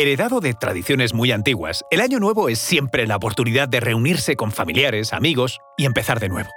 Heredado de tradiciones muy antiguas, el Año Nuevo es siempre la oportunidad de reunirse con familiares, amigos y empezar de nuevo.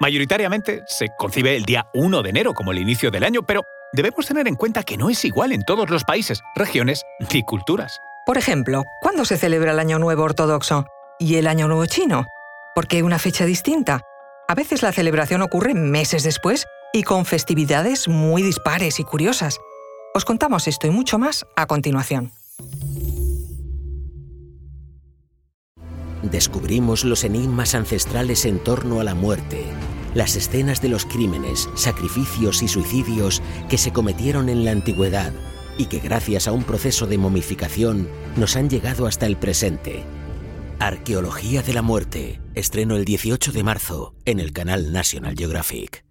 Mayoritariamente se concibe el día 1 de enero como el inicio del año, pero debemos tener en cuenta que no es igual en todos los países, regiones ni culturas. Por ejemplo, ¿cuándo se celebra el Año Nuevo ortodoxo? ¿Y el Año Nuevo chino? ¿Por qué una fecha distinta? A veces la celebración ocurre meses después y con festividades muy dispares y curiosas. Os contamos esto y mucho más a continuación. Descubrimos los enigmas ancestrales en torno a la muerte, las escenas de los crímenes, sacrificios y suicidios que se cometieron en la antigüedad y que gracias a un proceso de momificación nos han llegado hasta el presente. Arqueología de la muerte, estreno el 18 de marzo en el canal National Geographic.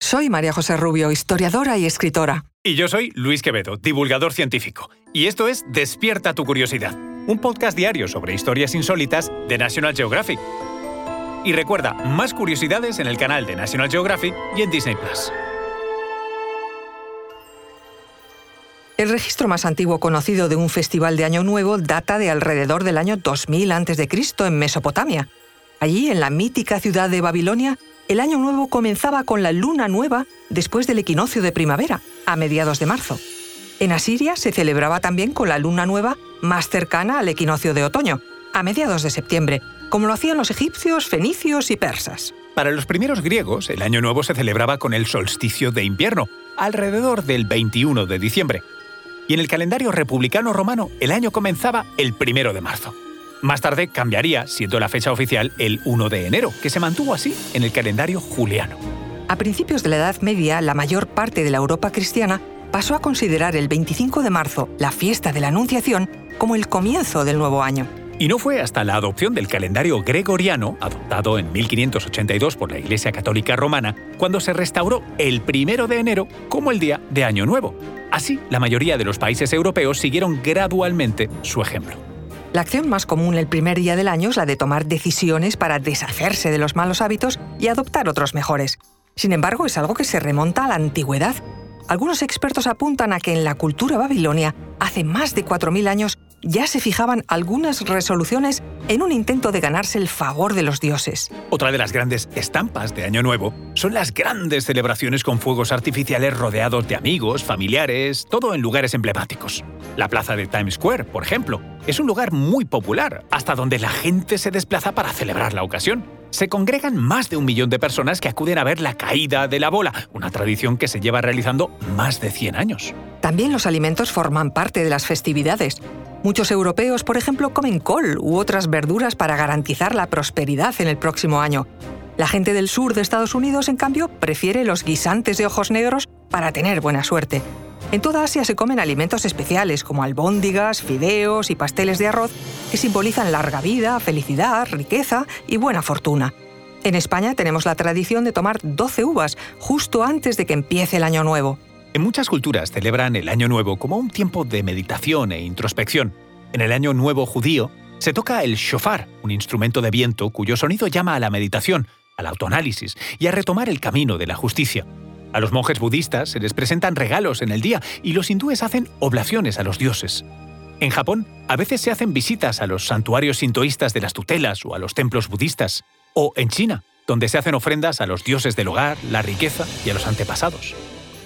Soy María José Rubio, historiadora y escritora. Y yo soy Luis Quevedo, divulgador científico. Y esto es Despierta tu curiosidad, un podcast diario sobre historias insólitas de National Geographic. Y recuerda, más curiosidades en el canal de National Geographic y en Disney Plus. El registro más antiguo conocido de un festival de Año Nuevo data de alrededor del año 2000 a.C. en Mesopotamia. Allí, en la mítica ciudad de Babilonia, el año nuevo comenzaba con la luna nueva después del equinoccio de primavera, a mediados de marzo. En Asiria se celebraba también con la luna nueva más cercana al equinoccio de otoño, a mediados de septiembre, como lo hacían los egipcios, fenicios y persas. Para los primeros griegos, el año nuevo se celebraba con el solsticio de invierno, alrededor del 21 de diciembre. Y en el calendario republicano romano, el año comenzaba el primero de marzo. Más tarde cambiaría, siendo la fecha oficial el 1 de enero, que se mantuvo así en el calendario juliano. A principios de la Edad Media, la mayor parte de la Europa cristiana pasó a considerar el 25 de marzo, la fiesta de la Anunciación, como el comienzo del nuevo año. Y no fue hasta la adopción del calendario gregoriano, adoptado en 1582 por la Iglesia Católica Romana, cuando se restauró el primero de enero como el día de Año Nuevo. Así, la mayoría de los países europeos siguieron gradualmente su ejemplo. La acción más común el primer día del año es la de tomar decisiones para deshacerse de los malos hábitos y adoptar otros mejores. Sin embargo, es algo que se remonta a la antigüedad. Algunos expertos apuntan a que en la cultura babilonia, hace más de 4.000 años, ya se fijaban algunas resoluciones en un intento de ganarse el favor de los dioses. Otra de las grandes estampas de Año Nuevo son las grandes celebraciones con fuegos artificiales rodeados de amigos, familiares, todo en lugares emblemáticos. La plaza de Times Square, por ejemplo, es un lugar muy popular, hasta donde la gente se desplaza para celebrar la ocasión. Se congregan más de un millón de personas que acuden a ver la caída de la bola, una tradición que se lleva realizando más de 100 años. También los alimentos forman parte de las festividades. Muchos europeos, por ejemplo, comen col u otras verduras para garantizar la prosperidad en el próximo año. La gente del sur de Estados Unidos, en cambio, prefiere los guisantes de ojos negros para tener buena suerte. En toda Asia se comen alimentos especiales como albóndigas, fideos y pasteles de arroz que simbolizan larga vida, felicidad, riqueza y buena fortuna. En España tenemos la tradición de tomar 12 uvas justo antes de que empiece el año nuevo. En muchas culturas celebran el Año Nuevo como un tiempo de meditación e introspección. En el Año Nuevo judío se toca el shofar, un instrumento de viento cuyo sonido llama a la meditación, al autoanálisis y a retomar el camino de la justicia. A los monjes budistas se les presentan regalos en el día y los hindúes hacen oblaciones a los dioses. En Japón, a veces se hacen visitas a los santuarios sintoístas de las tutelas o a los templos budistas. O en China, donde se hacen ofrendas a los dioses del hogar, la riqueza y a los antepasados.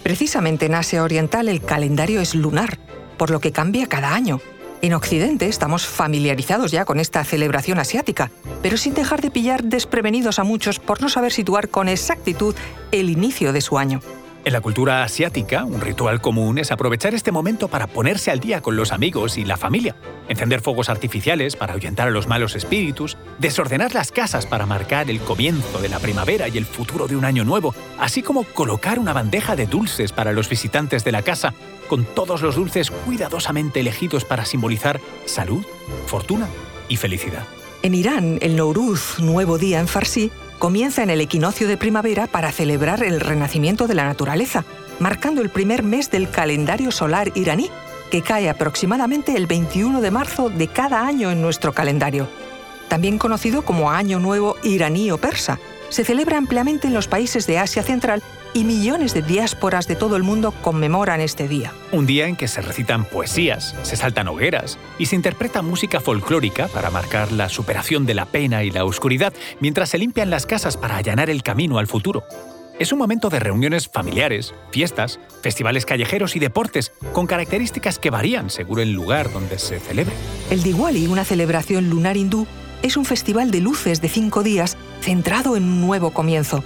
Precisamente en Asia Oriental el calendario es lunar, por lo que cambia cada año. En Occidente estamos familiarizados ya con esta celebración asiática, pero sin dejar de pillar desprevenidos a muchos por no saber situar con exactitud el inicio de su año. En la cultura asiática, un ritual común es aprovechar este momento para ponerse al día con los amigos y la familia, encender fuegos artificiales para ahuyentar a los malos espíritus, desordenar las casas para marcar el comienzo de la primavera y el futuro de un año nuevo, así como colocar una bandeja de dulces para los visitantes de la casa, con todos los dulces cuidadosamente elegidos para simbolizar salud, fortuna y felicidad. En Irán, el Nowruz, nuevo día en farsi, comienza en el equinoccio de primavera para celebrar el renacimiento de la naturaleza, marcando el primer mes del calendario solar iraní, que cae aproximadamente el 21 de marzo de cada año en nuestro calendario. También conocido como Año Nuevo iraní o persa, se celebra ampliamente en los países de Asia Central y millones de diásporas de todo el mundo conmemoran este día. Un día en que se recitan poesías, se saltan hogueras y se interpreta música folclórica para marcar la superación de la pena y la oscuridad mientras se limpian las casas para allanar el camino al futuro. Es un momento de reuniones familiares, fiestas, festivales callejeros y deportes, con características que varían según el lugar donde se celebre. El Diwali, una celebración lunar hindú, es un festival de luces de cinco días centrado en un nuevo comienzo.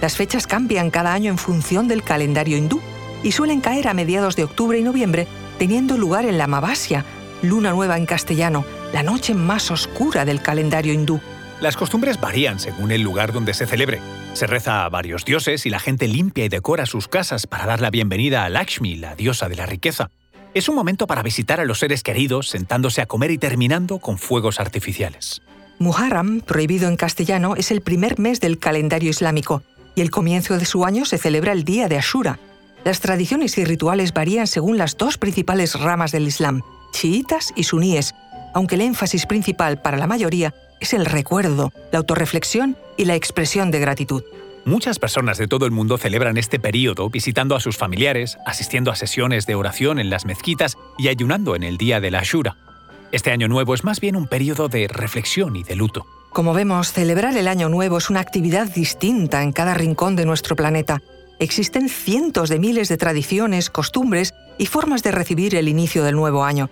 Las fechas cambian cada año en función del calendario hindú y suelen caer a mediados de octubre y noviembre, teniendo lugar en la Mavasya, luna nueva en castellano, la noche más oscura del calendario hindú. Las costumbres varían según el lugar donde se celebre. Se reza a varios dioses y la gente limpia y decora sus casas para dar la bienvenida a Lakshmi, la diosa de la riqueza. Es un momento para visitar a los seres queridos, sentándose a comer y terminando con fuegos artificiales. Muharram, prohibido en castellano, es el primer mes del calendario islámico y el comienzo de su año se celebra el día de Ashura. Las tradiciones y rituales varían según las dos principales ramas del Islam, chiitas y suníes, aunque el énfasis principal para la mayoría es el recuerdo, la autorreflexión y la expresión de gratitud. Muchas personas de todo el mundo celebran este periodo visitando a sus familiares, asistiendo a sesiones de oración en las mezquitas y ayunando en el día de la Ashura. Este año nuevo es más bien un periodo de reflexión y de luto. Como vemos, celebrar el Año Nuevo es una actividad distinta en cada rincón de nuestro planeta. Existen cientos de miles de tradiciones, costumbres y formas de recibir el inicio del nuevo año.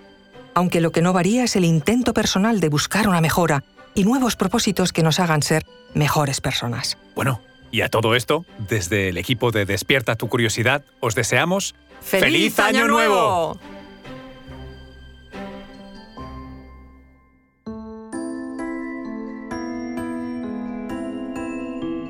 Aunque lo que no varía es el intento personal de buscar una mejora, y nuevos propósitos que nos hagan ser mejores personas. Bueno, y a todo esto, desde el equipo de Despierta tu Curiosidad, os deseamos ¡Feliz, Año Nuevo!